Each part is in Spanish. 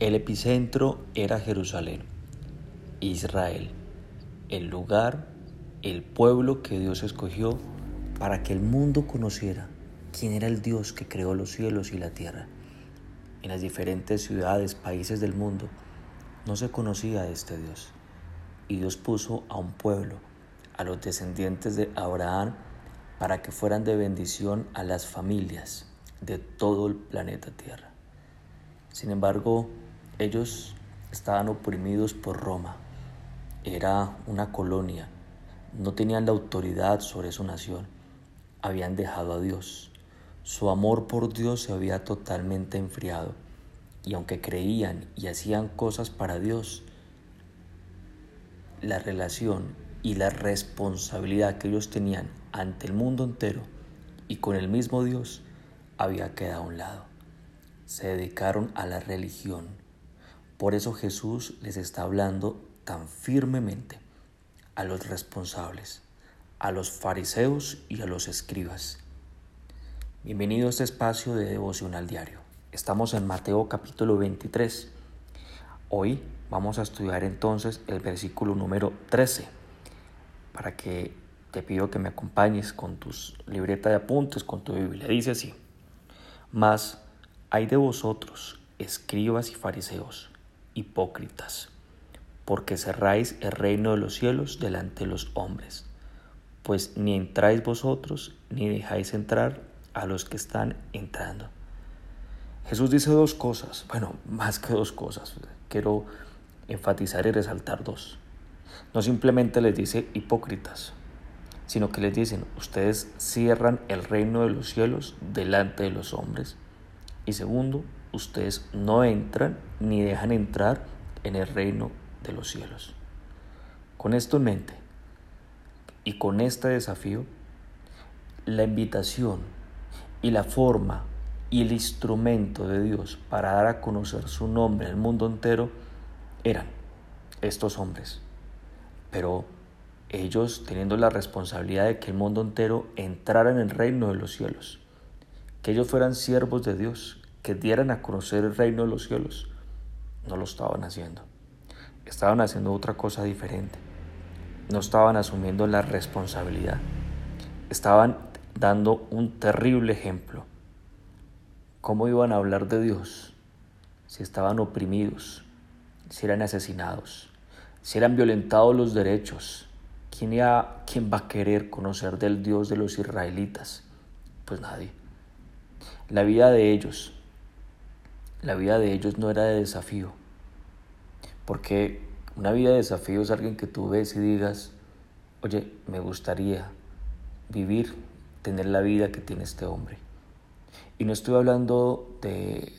El epicentro era Jerusalén, Israel, el lugar, el pueblo que Dios escogió para que el mundo conociera quién era el Dios que creó los cielos y la tierra. En las diferentes ciudades, países del mundo, no se conocía a este Dios. Y Dios puso a un pueblo, a los descendientes de Abraham, para que fueran de bendición a las familias de todo el planeta Tierra. Sin embargo, ellos estaban oprimidos por Roma. Era una colonia. No tenían la autoridad sobre su nación. Habían dejado a Dios. Su amor por Dios se había totalmente enfriado. Y aunque creían y hacían cosas para Dios, la relación y la responsabilidad que ellos tenían ante el mundo entero y con el mismo Dios había quedado a un lado. Se dedicaron a la religión. Por eso Jesús les está hablando tan firmemente a los responsables, a los fariseos y a los escribas. Bienvenido a este espacio de devocional diario. Estamos en Mateo capítulo 23. Hoy vamos a estudiar entonces el versículo número 13 para que te pido que me acompañes con tus libreta de apuntes, con tu Biblia. Dice así. Mas hay de vosotros, escribas y fariseos, hipócritas, porque cerráis el reino de los cielos delante de los hombres, pues ni entráis vosotros, ni dejáis entrar a los que están entrando. Jesús dice dos cosas, bueno, más que dos cosas, quiero enfatizar y resaltar dos. No simplemente les dice hipócritas, sino que les dicen, ustedes cierran el reino de los cielos delante de los hombres. Y segundo, ustedes no entran ni dejan entrar en el reino de los cielos. Con esto en mente y con este desafío, la invitación y la forma y el instrumento de Dios para dar a conocer su nombre al mundo entero eran estos hombres. Pero ellos teniendo la responsabilidad de que el mundo entero entrara en el reino de los cielos, que ellos fueran siervos de Dios, que dieran a conocer el reino de los cielos, no lo estaban haciendo. Estaban haciendo otra cosa diferente. No estaban asumiendo la responsabilidad. Estaban dando un terrible ejemplo. ¿Cómo iban a hablar de Dios si estaban oprimidos, si eran asesinados, si eran violentados los derechos, ¿quién, ¿quién va a querer conocer del Dios de los israelitas? Pues nadie. La vida de ellos, la vida de ellos no era de desafío, porque una vida de desafío es alguien que tú ves y digas, oye, me gustaría vivir, tener la vida que tiene este hombre. Y no estoy hablando de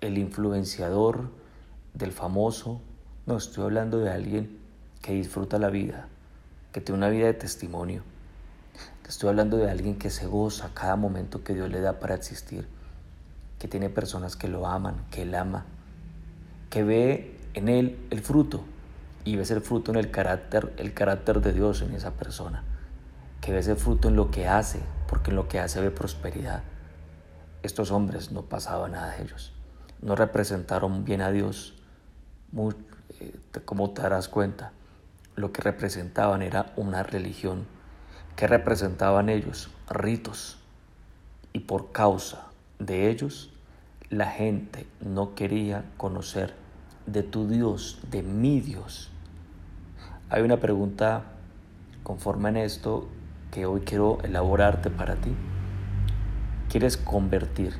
el influenciador, del famoso, no, estoy hablando de alguien que disfruta la vida, que tiene una vida de testimonio. Estoy hablando de alguien que se goza cada momento que Dios le da para existir, que tiene personas que lo aman, que él ama, que ve en él el fruto y ve ese fruto en el carácter, el carácter de Dios en esa persona, que ve ese fruto en lo que hace, porque en lo que hace ve prosperidad. Estos hombres no pasaba nada de ellos, no representaron bien a Dios, eh, como te darás cuenta lo que representaban era una religión. que representaban ellos? Ritos. Y por causa de ellos, la gente no quería conocer de tu Dios, de mi Dios. Hay una pregunta conforme en esto que hoy quiero elaborarte para ti. ¿Quieres convertir?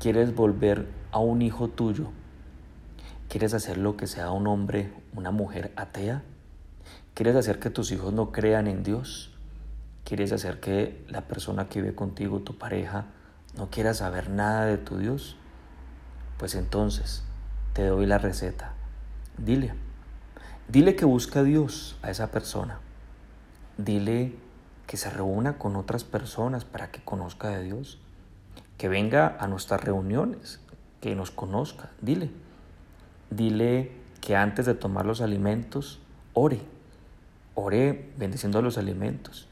¿Quieres volver a un hijo tuyo? ¿Quieres hacer lo que sea un hombre, una mujer atea? ¿Quieres hacer que tus hijos no crean en Dios? ¿Quieres hacer que la persona que vive contigo, tu pareja, no quiera saber nada de tu Dios? Pues entonces te doy la receta. Dile, dile que busca a Dios a esa persona. Dile que se reúna con otras personas para que conozca de Dios. Que venga a nuestras reuniones, que nos conozca. Dile, dile que antes de tomar los alimentos, ore Ore bendiciendo los alimentos.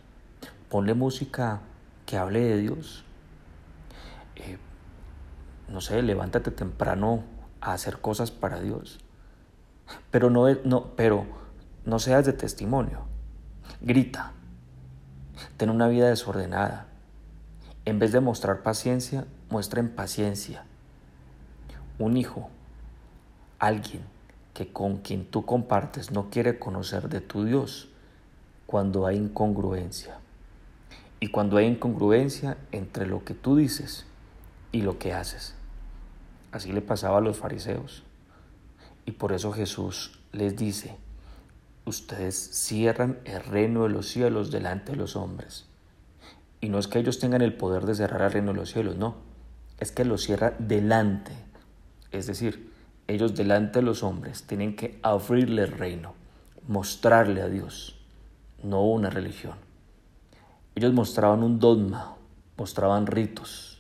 Ponle música que hable de Dios. Eh, no sé, levántate temprano a hacer cosas para Dios. Pero no, no, pero no seas de testimonio. Grita. Ten una vida desordenada. En vez de mostrar paciencia, muestra paciencia. Un hijo, alguien que con quien tú compartes no quiere conocer de tu Dios cuando hay incongruencia. Y cuando hay incongruencia entre lo que tú dices y lo que haces. Así le pasaba a los fariseos. Y por eso Jesús les dice, ustedes cierran el reino de los cielos delante de los hombres. Y no es que ellos tengan el poder de cerrar el reino de los cielos, no. Es que lo cierra delante. Es decir, ellos delante de los hombres tienen que abrirle el reino, mostrarle a Dios, no una religión. Ellos mostraban un dogma, mostraban ritos,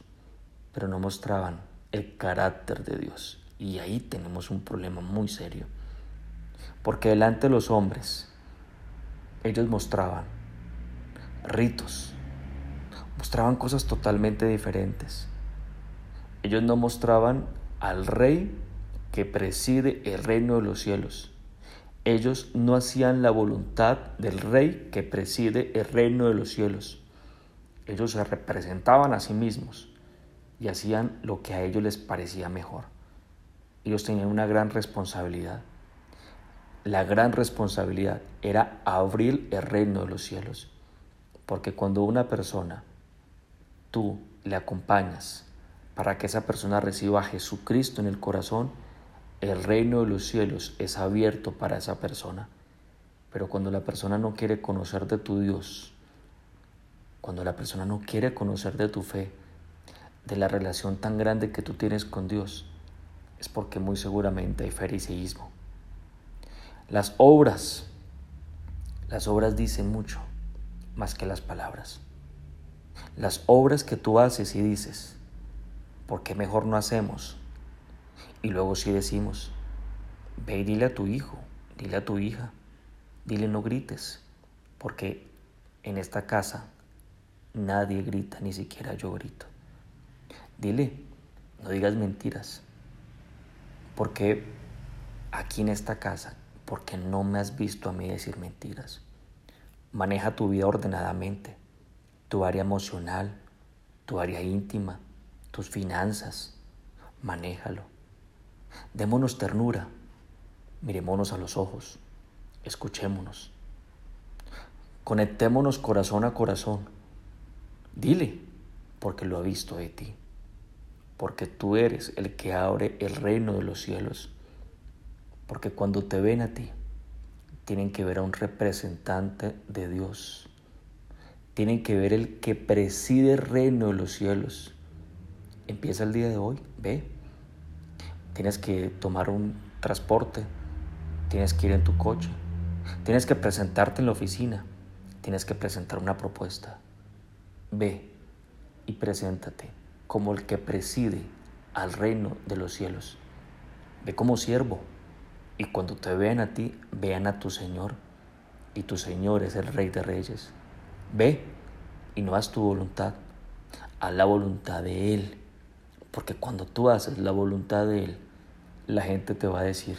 pero no mostraban el carácter de Dios. Y ahí tenemos un problema muy serio. Porque delante de los hombres, ellos mostraban ritos, mostraban cosas totalmente diferentes. Ellos no mostraban al rey que preside el reino de los cielos. Ellos no hacían la voluntad del rey que preside el reino de los cielos. Ellos se representaban a sí mismos y hacían lo que a ellos les parecía mejor. Ellos tenían una gran responsabilidad. La gran responsabilidad era abrir el reino de los cielos. Porque cuando una persona, tú le acompañas para que esa persona reciba a Jesucristo en el corazón, el reino de los cielos es abierto para esa persona. Pero cuando la persona no quiere conocer de tu Dios, cuando la persona no quiere conocer de tu fe, de la relación tan grande que tú tienes con Dios, es porque muy seguramente hay fariseísmo. Las obras, las obras dicen mucho más que las palabras. Las obras que tú haces y dices, ¿por qué mejor no hacemos y luego si decimos, ve y dile a tu hijo, dile a tu hija, dile no grites, porque en esta casa nadie grita, ni siquiera yo grito. Dile, no digas mentiras, porque aquí en esta casa, porque no me has visto a mí decir mentiras. Maneja tu vida ordenadamente, tu área emocional, tu área íntima, tus finanzas, manéjalo. Démonos ternura, miremonos a los ojos, escuchémonos, conectémonos corazón a corazón. Dile, porque lo ha visto de ti, porque tú eres el que abre el reino de los cielos, porque cuando te ven a ti, tienen que ver a un representante de Dios, tienen que ver el que preside el reino de los cielos. Empieza el día de hoy, ve, tienes que tomar un transporte, tienes que ir en tu coche, tienes que presentarte en la oficina, tienes que presentar una propuesta. Ve y preséntate como el que preside al reino de los cielos. Ve como siervo y cuando te vean a ti, vean a tu Señor y tu Señor es el Rey de Reyes. Ve y no haz tu voluntad, haz la voluntad de Él, porque cuando tú haces la voluntad de Él, la gente te va a decir,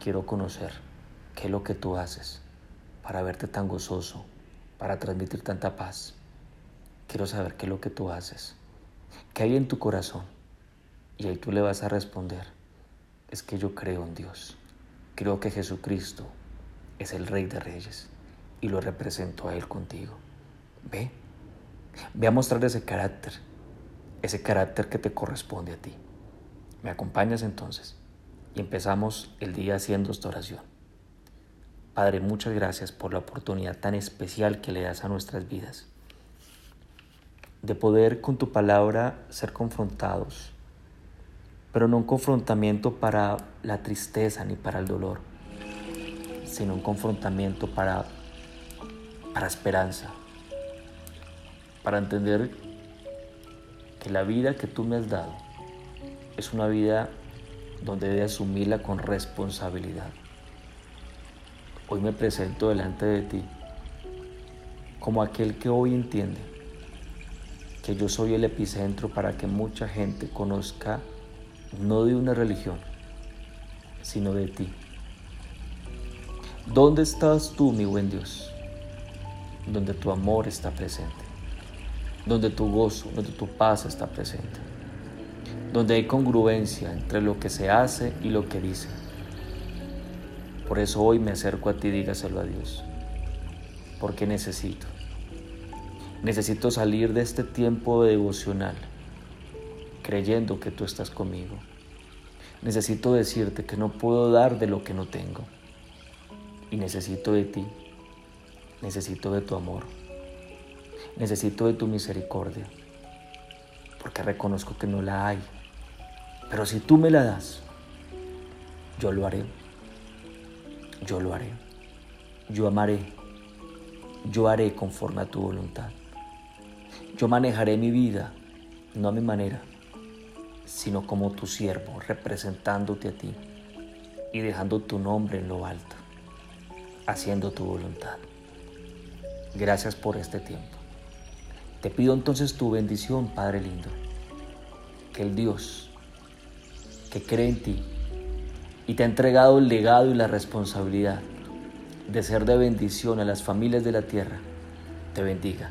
quiero conocer qué es lo que tú haces para verte tan gozoso, para transmitir tanta paz. Quiero saber qué es lo que tú haces, qué hay en tu corazón. Y ahí tú le vas a responder, es que yo creo en Dios, creo que Jesucristo es el Rey de Reyes y lo represento a Él contigo. Ve, ve a mostrar ese carácter, ese carácter que te corresponde a ti. ¿Me acompañas entonces? Y empezamos el día haciendo esta oración. Padre, muchas gracias por la oportunidad tan especial que le das a nuestras vidas. De poder con tu palabra ser confrontados, pero no un confrontamiento para la tristeza ni para el dolor, sino un confrontamiento para, para esperanza, para entender que la vida que tú me has dado es una vida donde debe asumirla con responsabilidad. Hoy me presento delante de ti como aquel que hoy entiende que yo soy el epicentro para que mucha gente conozca no de una religión, sino de ti. ¿Dónde estás tú, mi buen Dios? Donde tu amor está presente, donde tu gozo, donde tu paz está presente, donde hay congruencia entre lo que se hace y lo que dice. Por eso hoy me acerco a ti, dígaselo a Dios, porque necesito. Necesito salir de este tiempo devocional creyendo que tú estás conmigo. Necesito decirte que no puedo dar de lo que no tengo. Y necesito de ti. Necesito de tu amor. Necesito de tu misericordia. Porque reconozco que no la hay. Pero si tú me la das, yo lo haré. Yo lo haré. Yo amaré. Yo haré conforme a tu voluntad. Yo manejaré mi vida, no a mi manera, sino como tu siervo, representándote a ti y dejando tu nombre en lo alto, haciendo tu voluntad. Gracias por este tiempo. Te pido entonces tu bendición, Padre lindo, que el Dios que cree en ti y te ha entregado el legado y la responsabilidad de ser de bendición a las familias de la tierra, te bendiga.